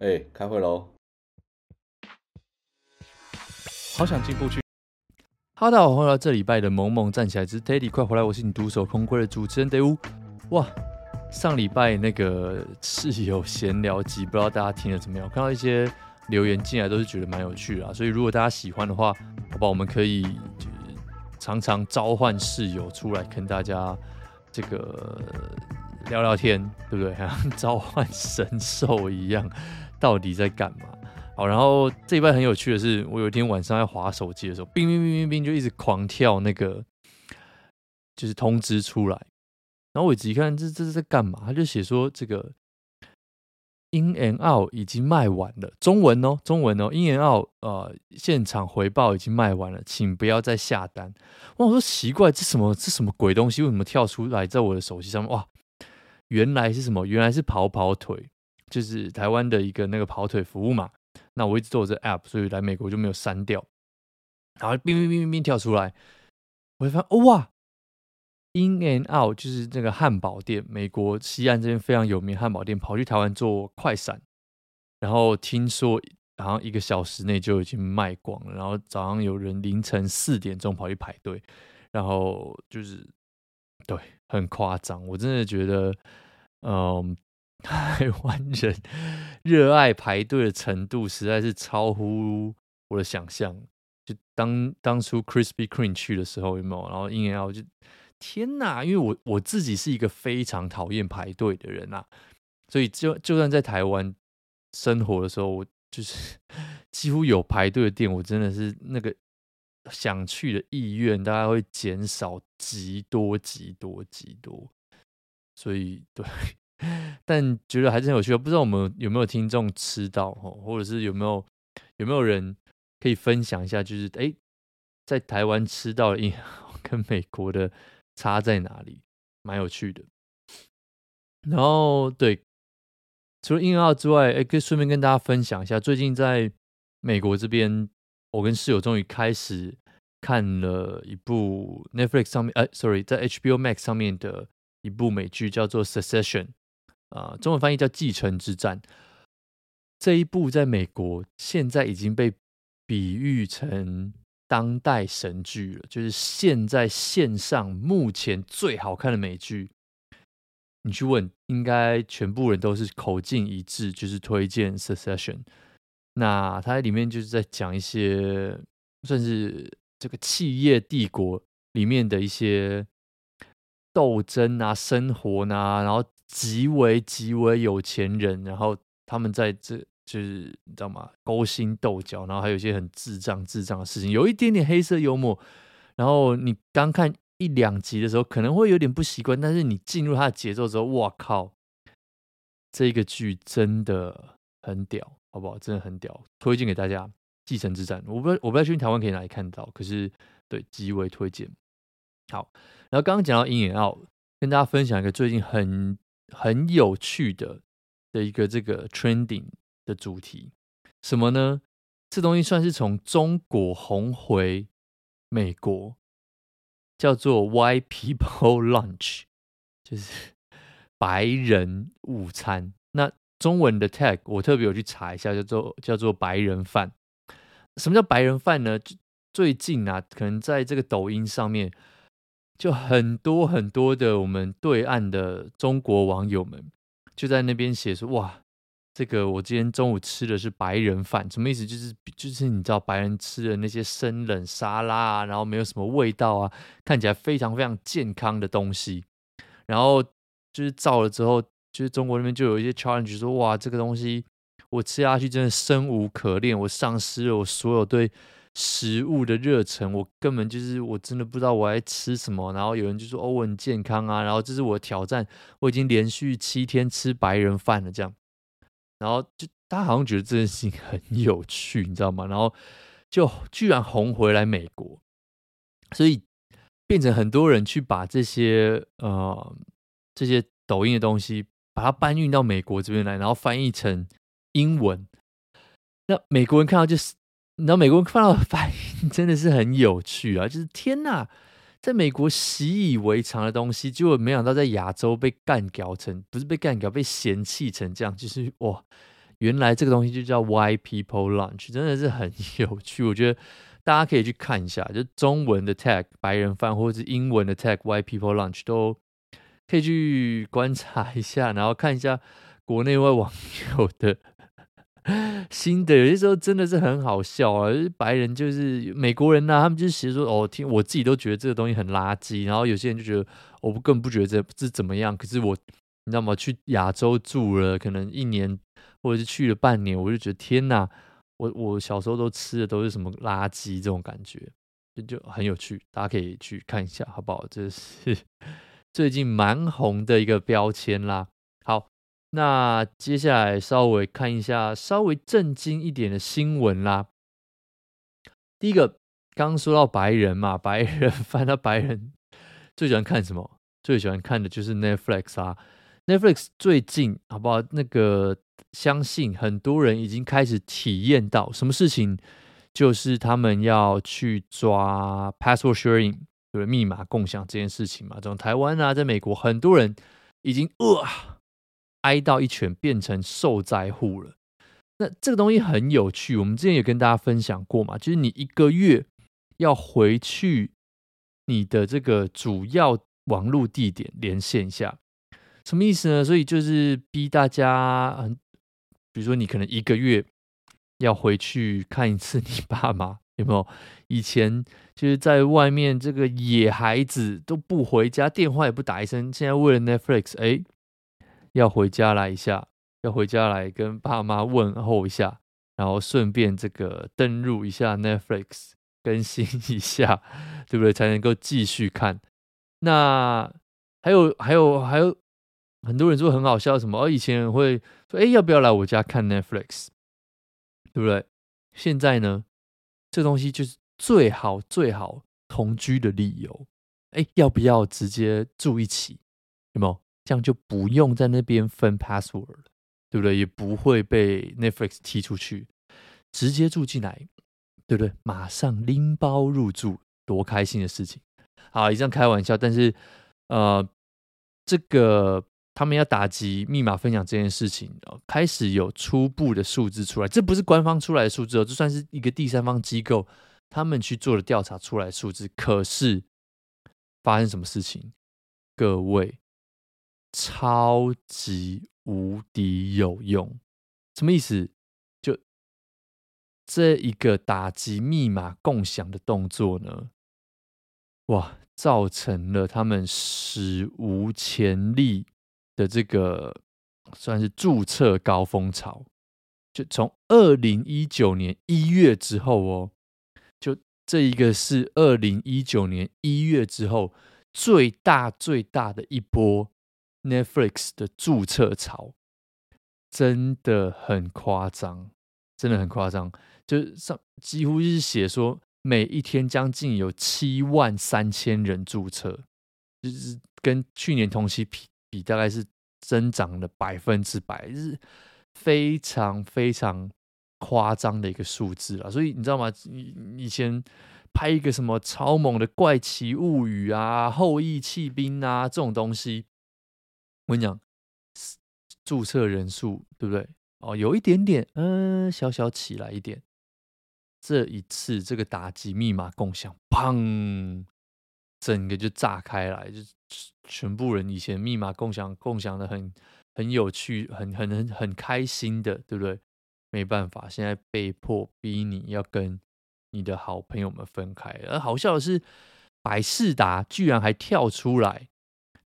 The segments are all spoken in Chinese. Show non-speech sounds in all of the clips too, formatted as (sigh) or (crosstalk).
哎、欸，开会喽！好想进步去。哈喽，大家好，欢迎来到这礼拜的萌萌站起来之 Teddy 快回来，我是你独守空闺的主持人 David。哇，上礼拜那个室友闲聊集，不知道大家听得怎么样？我看到一些留言进来，都是觉得蛮有趣的啊。所以如果大家喜欢的话，好吧，我们可以就常常召唤室友出来跟大家这个聊聊天，对不对？像召唤神兽一样。到底在干嘛？好，然后这一半很有趣的是，我有一天晚上在滑手机的时候，冰冰冰冰冰就一直狂跳那个，就是通知出来。然后我仔细看，这这是在干嘛？他就写说这个 In and Out 已经卖完了，中文哦，中文哦，In and Out 呃，现场回报已经卖完了，请不要再下单。哇，我说奇怪，这什么这什么鬼东西？为什么跳出来在我的手机上面？哇，原来是什么？原来是跑跑腿。就是台湾的一个那个跑腿服务嘛，那我一直做这 app，所以来美国就没有删掉。然后冰冰冰冰冰跳出来，我会发现、哦、哇，In and Out 就是这个汉堡店，美国西岸这边非常有名汉堡店，跑去台湾做快闪，然后听说好像一个小时内就已经卖光了，然后早上有人凌晨四点钟跑去排队，然后就是对，很夸张，我真的觉得，嗯。台湾人热爱排队的程度实在是超乎我的想象。就当当初 Krispy Kreme 去的时候，有没有？然后 In and Out 就天哪！因为我我自己是一个非常讨厌排队的人呐，所以就就算在台湾生活的时候，我就是 (laughs) 几乎有排队的店，我真的是那个想去的意愿大概会减少极多极多极多。所以对。(laughs) 但觉得还是很有趣，不知道我们有没有听众吃到哦，或者是有没有有没有人可以分享一下，就是哎，在台湾吃到的 In and Out 跟美国的差在哪里？蛮有趣的。然后对，除了 In and Out 之外，哎，可以顺便跟大家分享一下，最近在美国这边，我跟室友终于开始看了一部 Netflix 上面，哎，sorry，在 HBO Max 上面的一部美剧，叫做 Succession。啊，中文翻译叫《继承之战》。这一部在美国现在已经被比喻成当代神剧了，就是现在线上目前最好看的美剧。你去问，应该全部人都是口径一致，就是推荐《Succession》。那它里面就是在讲一些算是这个企业帝国里面的一些斗争啊、生活啊，然后。极为极为有钱人，然后他们在这就是你知道吗？勾心斗角，然后还有一些很智障智障的事情，有一点点黑色幽默。然后你刚看一两集的时候，可能会有点不习惯，但是你进入它的节奏之后，哇靠！这个剧真的很屌，好不好？真的很屌，推荐给大家。继承之战，我不知道我不知道去台湾可以哪里看到，可是对，极为推荐。好，然后刚刚讲到 In and Out，跟大家分享一个最近很。很有趣的的一个这个 trending 的主题，什么呢？这东西算是从中国红回美国，叫做 White People Lunch，就是 (laughs) 白人午餐。那中文的 tag 我特别有去查一下，叫做叫做白人饭。什么叫白人饭呢？最近啊，可能在这个抖音上面。就很多很多的我们对岸的中国网友们就在那边写说：“哇，这个我今天中午吃的是白人饭，什么意思？就是就是你知道白人吃的那些生冷沙拉啊，然后没有什么味道啊，看起来非常非常健康的东西。然后就是照了之后，就是中国那边就有一些 challenge 说：哇，这个东西我吃下去真的生无可恋，我丧失了我所有对。”食物的热忱，我根本就是我真的不知道我在吃什么。然后有人就说：“哦，我很健康啊。”然后这是我挑战，我已经连续七天吃白人饭了。这样，然后就大家好像觉得这件事情很有趣，你知道吗？然后就居然红回来美国，所以变成很多人去把这些呃这些抖音的东西，把它搬运到美国这边来，然后翻译成英文。那美国人看到就是。你知道美国人看到的反应真的是很有趣啊！(laughs) 就是天哪，在美国习以为常的东西，结果没想到在亚洲被干掉成，不是被干掉，被嫌弃成这样，就是哇，原来这个东西就叫 Why People Lunch，真的是很有趣。我觉得大家可以去看一下，就中文的 tag 白人饭，或者是英文的 tag Why People Lunch，都可以去观察一下，然后看一下国内外网友的 (laughs) 新的。有些时候真的是很好笑啊，白人就是美国人呐、他们就是写说哦，听我自己都觉得这个东西很垃圾，然后有些人就觉得我不更不觉得这这怎么样，可是我。你知道吗？去亚洲住了可能一年，或者是去了半年，我就觉得天哪！我我小时候都吃的都是什么垃圾这种感觉，就就很有趣，大家可以去看一下，好不好？这是 (laughs) 最近蛮红的一个标签啦。好，那接下来稍微看一下稍微震惊一点的新闻啦。第一个，刚刚说到白人嘛，白人 (laughs) 翻到白人最喜欢看什么？最喜欢看的就是 Netflix 啊。Netflix 最近好不好？那个相信很多人已经开始体验到什么事情，就是他们要去抓 password sharing，就是密码共享这件事情嘛。从台湾啊，在美国，很多人已经呃挨到一拳，变成受灾户了。那这个东西很有趣，我们之前也跟大家分享过嘛，就是你一个月要回去你的这个主要网络地点连线一下。什么意思呢？所以就是逼大家，嗯，比如说你可能一个月要回去看一次你爸妈，有没有？以前就是在外面这个野孩子都不回家，电话也不打一声。现在为了 Netflix，哎，要回家来一下，要回家来跟爸妈问候一下，然后顺便这个登入一下 Netflix，更新一下，对不对？才能够继续看。那还有，还有，还有。很多人说很好笑，什么？哦以前会说：“哎，要不要来我家看 Netflix？” 对不对？现在呢，这东西就是最好最好同居的理由。哎，要不要直接住一起？有没有？这样就不用在那边分 password 了，对不对？也不会被 Netflix 踢出去，直接住进来，对不对？马上拎包入住，多开心的事情！好，以上开玩笑，但是呃，这个。他们要打击密码分享这件事情，开始有初步的数字出来。这不是官方出来的数字哦，这算是一个第三方机构他们去做的调查出来的数字。可是发生什么事情？各位，超级无敌有用！什么意思？就这一个打击密码共享的动作呢？哇，造成了他们史无前例。的这个算是注册高峰潮，就从二零一九年一月之后哦，就这一个是二零一九年一月之后最大最大的一波 Netflix 的注册潮，真的很夸张，真的很夸张，就上几乎是写说每一天将近有七万三千人注册，就是跟去年同期比。比大概是增长了百分之百，是非常非常夸张的一个数字了。所以你知道吗？以以前拍一个什么超猛的怪奇物语啊、后羿弃兵啊这种东西，我跟你讲，注册人数对不对？哦，有一点点，嗯、小小起来一点。这一次这个打击密码共享，砰！整个就炸开来，就全部人以前密码共享共享的很很有趣，很很很很开心的，对不对？没办法，现在被迫逼你要跟你的好朋友们分开。而好笑的是，百事达居然还跳出来，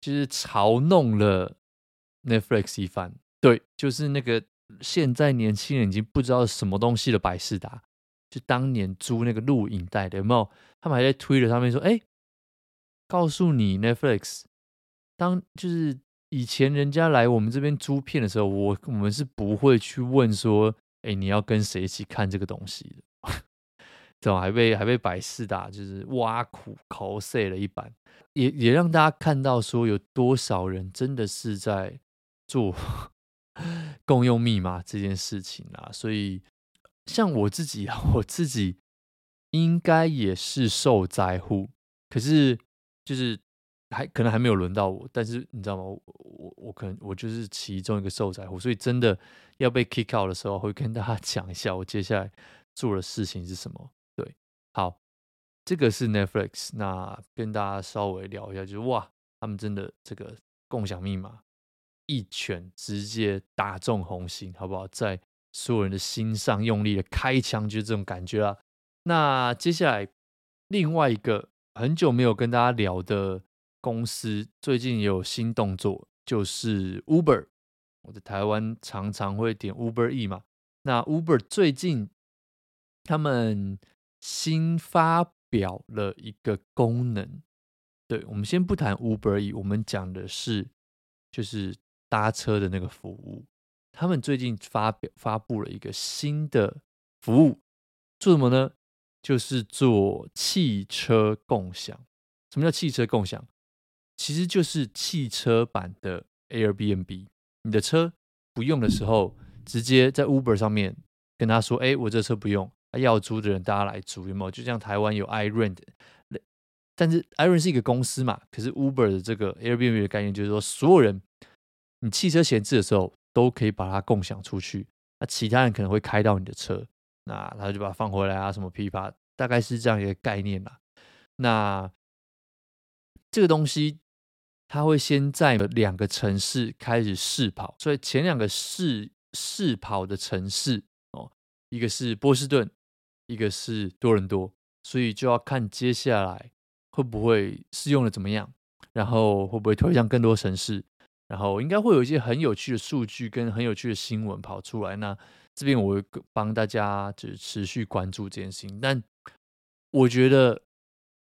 就是嘲弄了 Netflix 一番。对，就是那个现在年轻人已经不知道什么东西的百视达，就当年租那个录影带的，有没有？他们还在 Twitter 上面说，哎。告诉你，Netflix，当就是以前人家来我们这边租片的时候，我我们是不会去问说，哎，你要跟谁一起看这个东西的，怎么还被还被百事达就是挖苦口水了一般，也也让大家看到说有多少人真的是在做 (laughs) 共用密码这件事情啊，所以像我自己啊，(laughs) 我自己应该也是受灾户，可是。就是还可能还没有轮到我，但是你知道吗？我我我可能我就是其中一个受灾户，所以真的要被 kick out 的时候，会跟大家讲一下我接下来做的事情是什么。好，这个是 Netflix，那跟大家稍微聊一下，就是哇，他们真的这个共享密码一拳直接打中红心，好不好？在所有人的心上用力的开枪，就是这种感觉啊。那接下来另外一个很久没有跟大家聊的。公司最近也有新动作，就是 Uber。我在台湾常常会点 Uber E 嘛。那 Uber 最近他们新发表了一个功能。对，我们先不谈 Uber E，我们讲的是就是搭车的那个服务。他们最近发表发布了一个新的服务，做什么呢？就是做汽车共享。什么叫汽车共享？其实就是汽车版的 Airbnb，你的车不用的时候，直接在 Uber 上面跟他说：“哎，我这车不用，要租的人大家来租，有没有？”就像台湾有 iRent，但是 i r e n 是一个公司嘛，可是 Uber 的这个 Airbnb 的概念就是说，所有人你汽车闲置的时候都可以把它共享出去，那其他人可能会开到你的车，那他就把它放回来啊，什么批发，大概是这样一个概念啦。那这个东西。他会先在两个城市开始试跑，所以前两个试试跑的城市哦，一个是波士顿，一个是多伦多，所以就要看接下来会不会试用的怎么样，然后会不会推向更多城市，然后应该会有一些很有趣的数据跟很有趣的新闻跑出来。那这边我会帮大家就是持续关注这件事情，但我觉得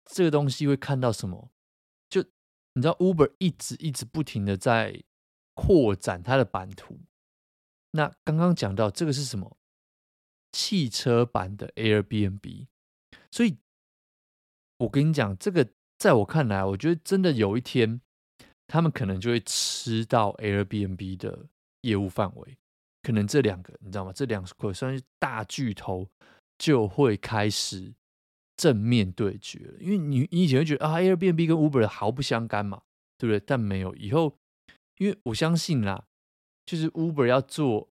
这个东西会看到什么？就你知道 Uber 一直一直不停的在扩展它的版图。那刚刚讲到这个是什么？汽车版的 Airbnb。所以，我跟你讲，这个在我看来，我觉得真的有一天，他们可能就会吃到 Airbnb 的业务范围。可能这两个，你知道吗？这两个算是大巨头，就会开始。正面对决了，因为你你以前会觉得啊，Airbnb 跟 Uber 毫不相干嘛，对不对？但没有，以后因为我相信啦，就是 Uber 要做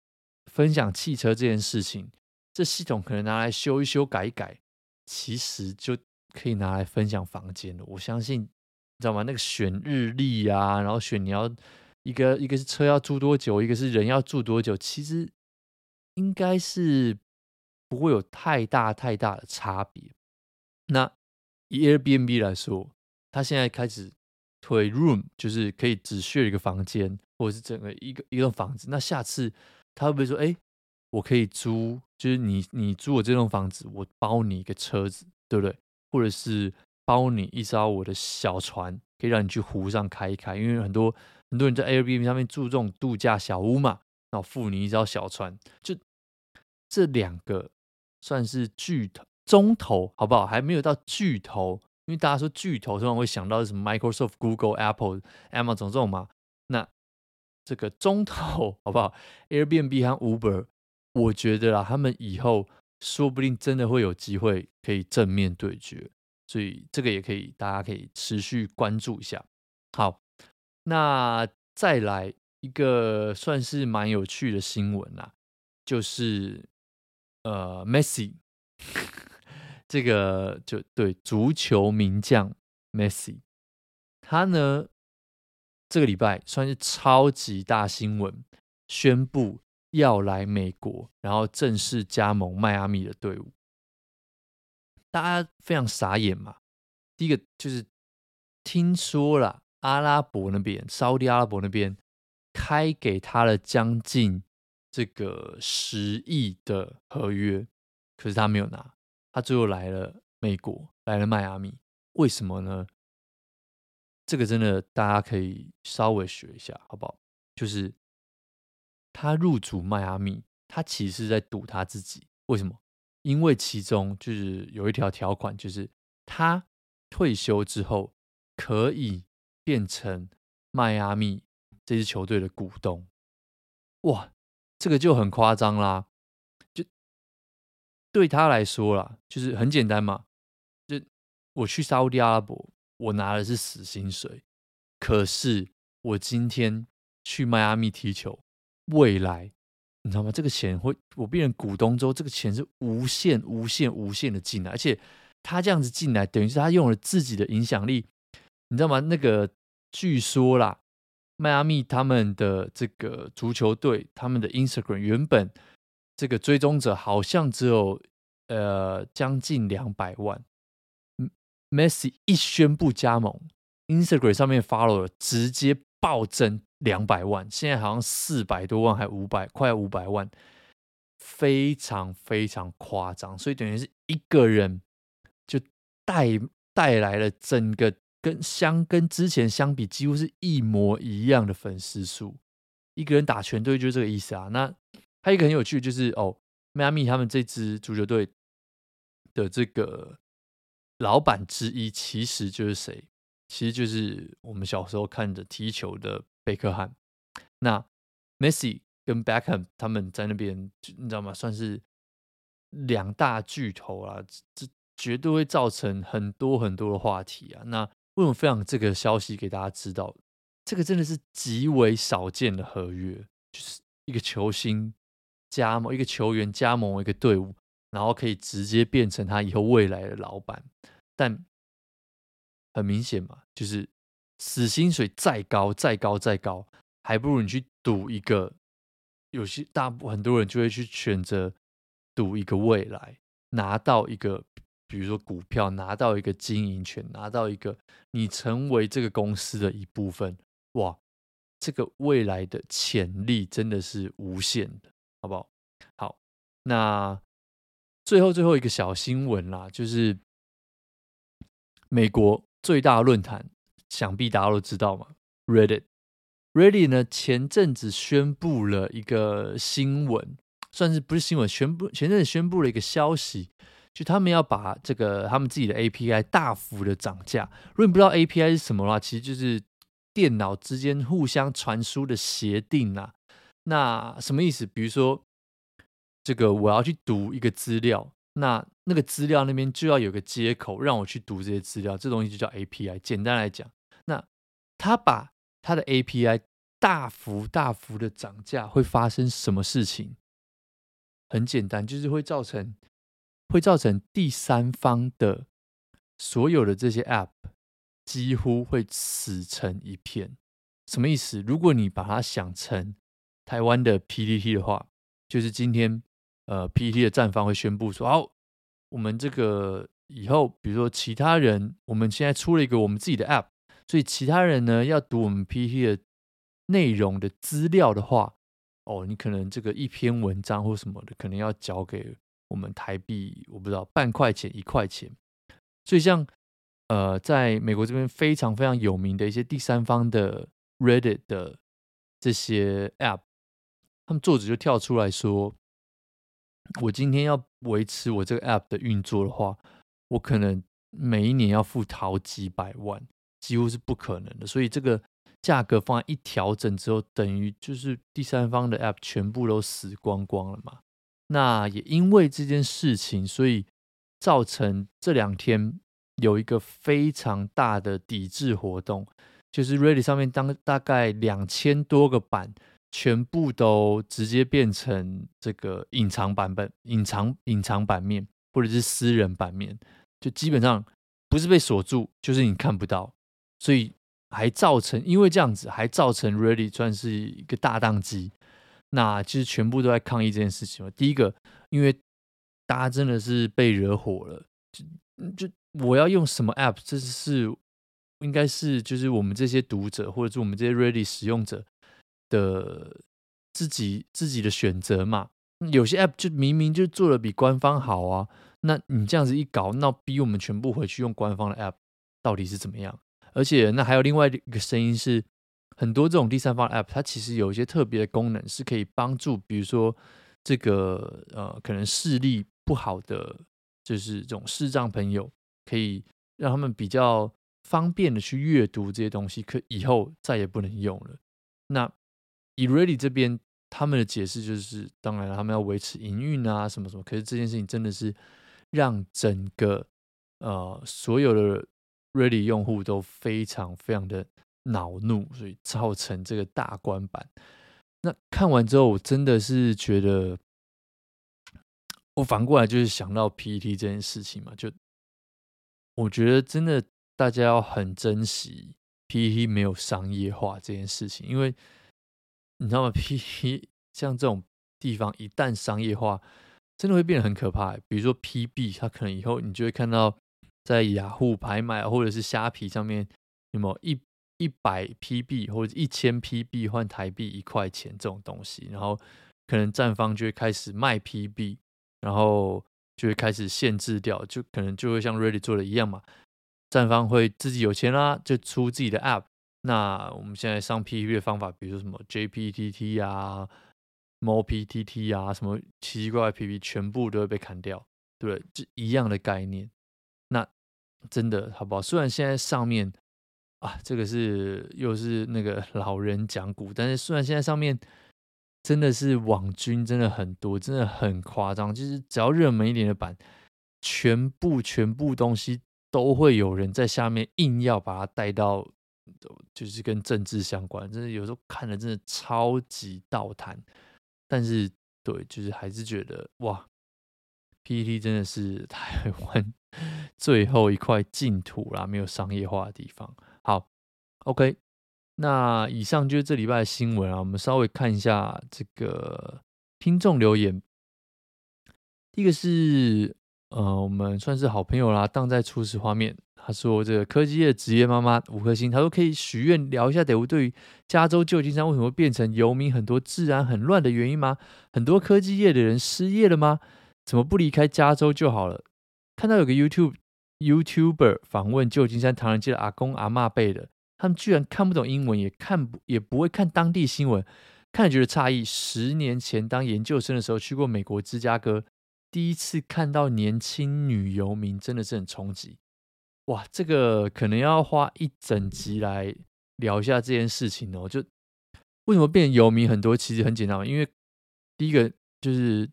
分享汽车这件事情，这系统可能拿来修一修、改一改，其实就可以拿来分享房间了。我相信，你知道吗？那个选日历啊，然后选你要一个一个是车要住多久，一个是人要住多久，其实应该是不会有太大太大的差别。那以 Airbnb 来说，它现在开始推 Room，就是可以只选一个房间，或者是整个一个一栋房子。那下次他会不会说，哎，我可以租，就是你你租我这栋房子，我包你一个车子，对不对？或者是包你一艘我的小船，可以让你去湖上开一开。因为很多很多人在 Airbnb 上面住这种度假小屋嘛，那我付你一艘小船。就这两个算是巨头。中头好不好？还没有到巨头，因为大家说巨头通常会想到什么 Microsoft、Google、Apple、Amazon 这种嘛。那这个中头好不好？Airbnb 和 Uber，我觉得啦，他们以后说不定真的会有机会可以正面对决，所以这个也可以，大家可以持续关注一下。好，那再来一个算是蛮有趣的新闻啦，就是呃，Messi。(laughs) 这个就对足球名将 Messi，他呢这个礼拜算是超级大新闻，宣布要来美国，然后正式加盟迈阿密的队伍。大家非常傻眼嘛。第一个就是听说了阿拉伯那边，沙乌地阿拉伯那边开给他了将近这个十亿的合约，可是他没有拿。他最后来了美国，来了迈阿密，为什么呢？这个真的大家可以稍微学一下，好不好？就是他入主迈阿密，他其实在赌他自己。为什么？因为其中就是有一条条款，就是他退休之后可以变成迈阿密这支球队的股东。哇，这个就很夸张啦。就对他来说啦，就是很简单嘛，就我去沙乌地阿拉伯，我拿的是死薪水，可是我今天去迈阿密踢球，未来你知道吗？这个钱会我变成股东之后，这个钱是无限、无限、无限的进来，而且他这样子进来，等于是他用了自己的影响力，你知道吗？那个据说啦，迈阿密他们的这个足球队，他们的 Instagram 原本这个追踪者好像只有呃将近两百万。Messi 一宣布加盟，Instagram 上面 follow 直接暴增两百万，现在好像四百多万，还五百，快五百万，非常非常夸张。所以等于是一个人就带带来了整个跟相跟之前相比几乎是一模一样的粉丝数。一个人打全队就是这个意思啊。那还有一个很有趣就是哦，迈阿密他们这支足球队的这个。老板之一其实就是谁？其实就是我们小时候看着踢球的贝克汉。那 Messi 跟 Beckham 他们在那边，你知道吗？算是两大巨头啊，这绝对会造成很多很多的话题啊。那为什么分享这个消息给大家知道？这个真的是极为少见的合约，就是一个球星加盟，一个球员加盟一个队伍。然后可以直接变成他以后未来的老板，但很明显嘛，就是死薪水再高、再高、再高，还不如你去赌一个。有些大部很多人就会去选择赌一个未来，拿到一个，比如说股票，拿到一个经营权，拿到一个你成为这个公司的一部分。哇，这个未来的潜力真的是无限的，好不好？好，那。最后最后一个小新闻啦，就是美国最大论坛，想必大家都知道嘛，Reddit。Reddit 呢，前阵子宣布了一个新闻，算是不是新闻？宣布前阵子宣布了一个消息，就他们要把这个他们自己的 API 大幅的涨价。如果你不知道 API 是什么的话，其实就是电脑之间互相传输的协定啦。那什么意思？比如说。这个我要去读一个资料，那那个资料那边就要有个接口让我去读这些资料，这东西就叫 API。简单来讲，他把他的 API 大幅大幅的涨价，会发生什么事情？很简单，就是会造成会造成第三方的所有的这些 App 几乎会死成一片。什么意思？如果你把它想成台湾的 PTT 的话，就是今天。呃，PTT 的站方会宣布说：“好，我们这个以后，比如说其他人，我们现在出了一个我们自己的 App，所以其他人呢要读我们 PTT 的内容的资料的话，哦，你可能这个一篇文章或什么的，可能要交给我们台币，我不知道半块钱一块钱。所以像呃，在美国这边非常非常有名的一些第三方的 Reddit 的这些 App，他们作者就跳出来说。”我今天要维持我这个 app 的运作的话，我可能每一年要付好几百万，几乎是不可能的。所以这个价格方案一调整之后，等于就是第三方的 app 全部都死光光了嘛。那也因为这件事情，所以造成这两天有一个非常大的抵制活动，就是 Reddit 上面当大概两千多个版。全部都直接变成这个隐藏版本、隐藏隐藏版面，或者是私人版面，就基本上不是被锁住，就是你看不到，所以还造成因为这样子，还造成 Reddit 算是一个大宕机。那其实全部都在抗议这件事情嘛。第一个，因为大家真的是被惹火了，就就我要用什么 App，这是应该是就是我们这些读者，或者是我们这些 Reddit 使用者。的自己自己的选择嘛，有些 app 就明明就做的比官方好啊，那你这样子一搞，那逼我们全部回去用官方的 app，到底是怎么样？而且那还有另外一个声音是，很多这种第三方 app，它其实有一些特别的功能，是可以帮助，比如说这个呃，可能视力不好的，就是这种视障朋友，可以让他们比较方便的去阅读这些东西，可以后再也不能用了。那 e r e a d y 这边他们的解释就是，当然了，他们要维持营运啊，什么什么。可是这件事情真的是让整个呃所有的 Reddit 用户都非常非常的恼怒，所以造成这个大关版。那看完之后，我真的是觉得，我反过来就是想到 PTT 这件事情嘛，就我觉得真的大家要很珍惜 PTT 没有商业化这件事情，因为你知道吗？PET 像这种地方一旦商业化，真的会变得很可怕。比如说 PB，它可能以后你就会看到在雅虎拍卖或者是虾皮上面有没一。一百 PB 或者一千 PB 换台币一块钱这种东西，然后可能站方就会开始卖 PB，然后就会开始限制掉，就可能就会像 Ready 做的一样嘛，站方会自己有钱啦，就出自己的 App。那我们现在上 PB 的方法，比如说什么 JPTT 啊、MoPTT 啊，什么奇奇怪怪 PB 全部都会被砍掉，对不对？就一样的概念。真的好不好？虽然现在上面。啊，这个是又是那个 (laughs) 老人讲古，但是虽然现在上面真的是网军真的很多，真的很夸张，就是只要热门一点的版，全部全部东西都会有人在下面硬要把它带到，就是跟政治相关，真的有时候看的真的超级倒弹，但是对，就是还是觉得哇，PTT 真的是台湾 (laughs) 最后一块净土啦，没有商业化的地方。好，OK，那以上就是这礼拜的新闻啊。我们稍微看一下这个听众留言。第一个是呃，我们算是好朋友啦，当在初始画面。他说这个科技业职业妈妈五颗星，他说可以许愿聊一下，得物对于加州旧金山为什么会变成游民很多、治安很乱的原因吗？很多科技业的人失业了吗？怎么不离开加州就好了？看到有个 YouTube。YouTuber 访问旧金山唐人街的阿公阿嬷辈的，他们居然看不懂英文，也看不也不会看当地新闻，看了觉得诧异。十年前当研究生的时候去过美国芝加哥，第一次看到年轻女游民，真的是很冲击。哇，这个可能要花一整集来聊一下这件事情哦。就为什么变游民很多？其实很简单，因为第一个就是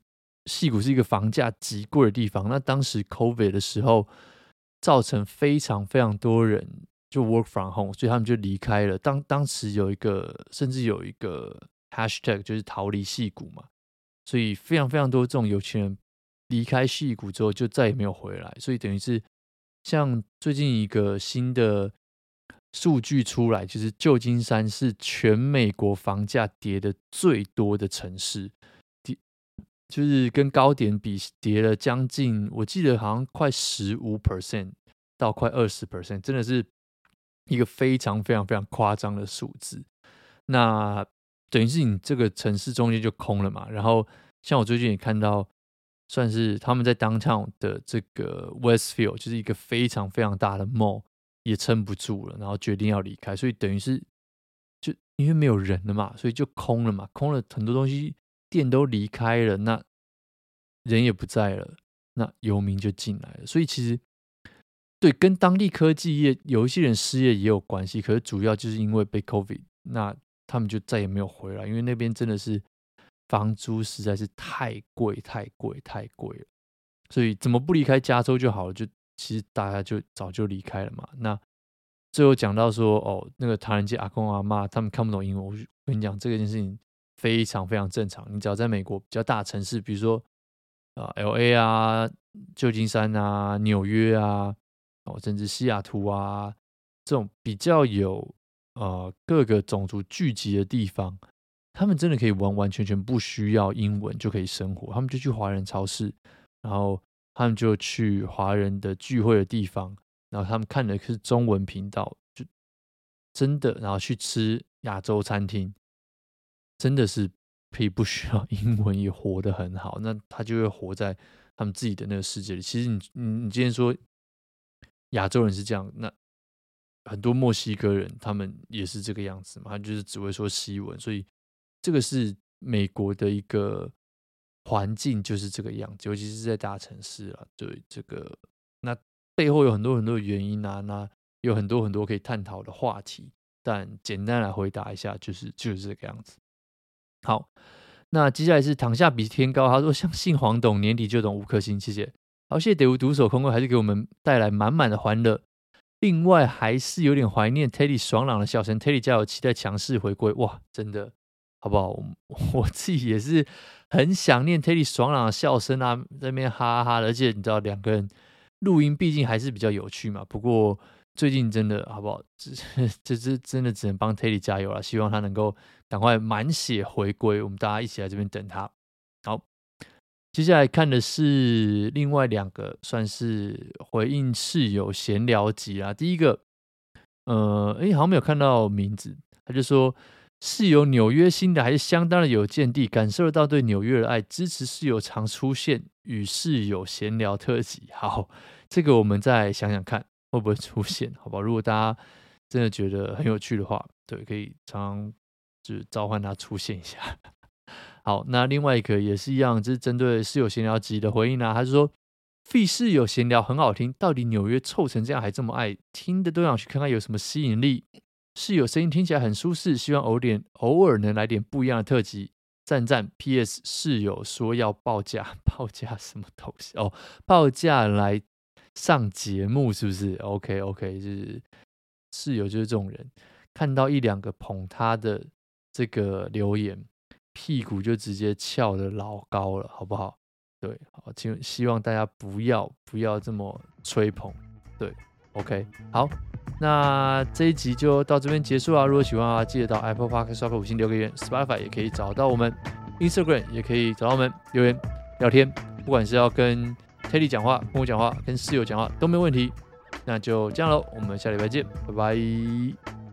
矽谷是一个房价极贵的地方，那当时 COVID 的时候。造成非常非常多人就 work from home，所以他们就离开了。当当时有一个，甚至有一个 hashtag 就是逃离矽谷嘛，所以非常非常多这种有钱人离开矽谷之后就再也没有回来。所以等于是像最近一个新的数据出来，就是旧金山是全美国房价跌的最多的城市。就是跟高点比跌了将近，我记得好像快十五 percent 到快二十 percent，真的是一个非常非常非常夸张的数字。那等于是你这个城市中间就空了嘛。然后像我最近也看到，算是他们在 downtown 的这个 Westfield，就是一个非常非常大的 mall，也撑不住了，然后决定要离开。所以等于是就因为没有人了嘛，所以就空了嘛，空了很多东西。店都离开了，那人也不在了，那游民就进来了。所以其实对跟当地科技业有一些人失业也有关系，可是主要就是因为被 COVID，那他们就再也没有回来，因为那边真的是房租实在是太贵、太贵、太贵了。所以怎么不离开加州就好了？就其实大家就早就离开了嘛。那最后讲到说，哦，那个唐人街阿公阿妈他们看不懂英文，我跟你讲这个件事情。非常非常正常。你只要在美国比较大城市，比如说啊，LA 啊、旧金山啊、纽约啊，哦，甚至西雅图啊，这种比较有呃各个种族聚集的地方，他们真的可以完完全全不需要英文就可以生活。他们就去华人超市，然后他们就去华人的聚会的地方，然后他们看的是中文频道，就真的，然后去吃亚洲餐厅。真的是可以不需要 (laughs) 英文也活得很好，那他就会活在他们自己的那个世界里。其实你你你今天说亚洲人是这样，那很多墨西哥人他们也是这个样子嘛，他就是只会说西文，所以这个是美国的一个环境就是这个样子，尤其是在大城市啊。对这个，那背后有很多很多的原因啊，那有很多很多可以探讨的话题，但简单来回答一下，就是就是这个样子。好，那接下来是躺下比天高。他说：“相信黄董年底就懂五颗星，谢谢。”好，谢谢德吴独守空空，还是给我们带来满满的欢乐。另外还是有点怀念 Teddy 爽朗的笑声，Teddy 加油，期待强势回归。哇，真的好不好？(laughs) 我，自己也是很想念 Teddy 爽朗的笑声啊，在那边哈哈哈，而且你知道两个人录音毕竟还是比较有趣嘛。不过最近真的好不好？这这这真的只能帮 Teddy 加油了，希望他能够赶快满血回归，我们大家一起来这边等他。好。接下来看的是另外两个，算是回应室友闲聊集啊。第一个，呃，哎，好像没有看到名字。他就说，室友纽约新的还是相当的有见地，感受得到对纽约的爱，支持室友常出现与室友闲聊特辑。好，这个我们再想想看会不会出现，好吧？如果大家真的觉得很有趣的话，对，可以常常就是召唤他出现一下。(laughs) 好，那另外一个也是一样，这是针对室友闲聊集的回应啊。他是说费室友闲聊很好听，到底纽约臭成这样还这么爱听的，都想去看看有什么吸引力。室友声音听起来很舒适，希望偶点偶尔能来点不一样的特辑。赞赞。P.S. 室友说要报价，(laughs) 报价什么东西？哦，报价来上节目是不是？OK OK，就是室友就是这种人，看到一两个捧他的这个留言。屁股就直接翘得老高了，好不好？对，好，请希望大家不要不要这么吹捧，对，OK，好，那这一集就到这边结束了。如果喜欢的话，记得到 Apple Podcast 刷个五星留个言，Spotify 也可以找到我们，Instagram 也可以找到我们留言聊天，不管是要跟 Teddy 讲话、跟我讲话、跟室友讲话都没问题。那就这样喽，我们下礼拜见，拜拜。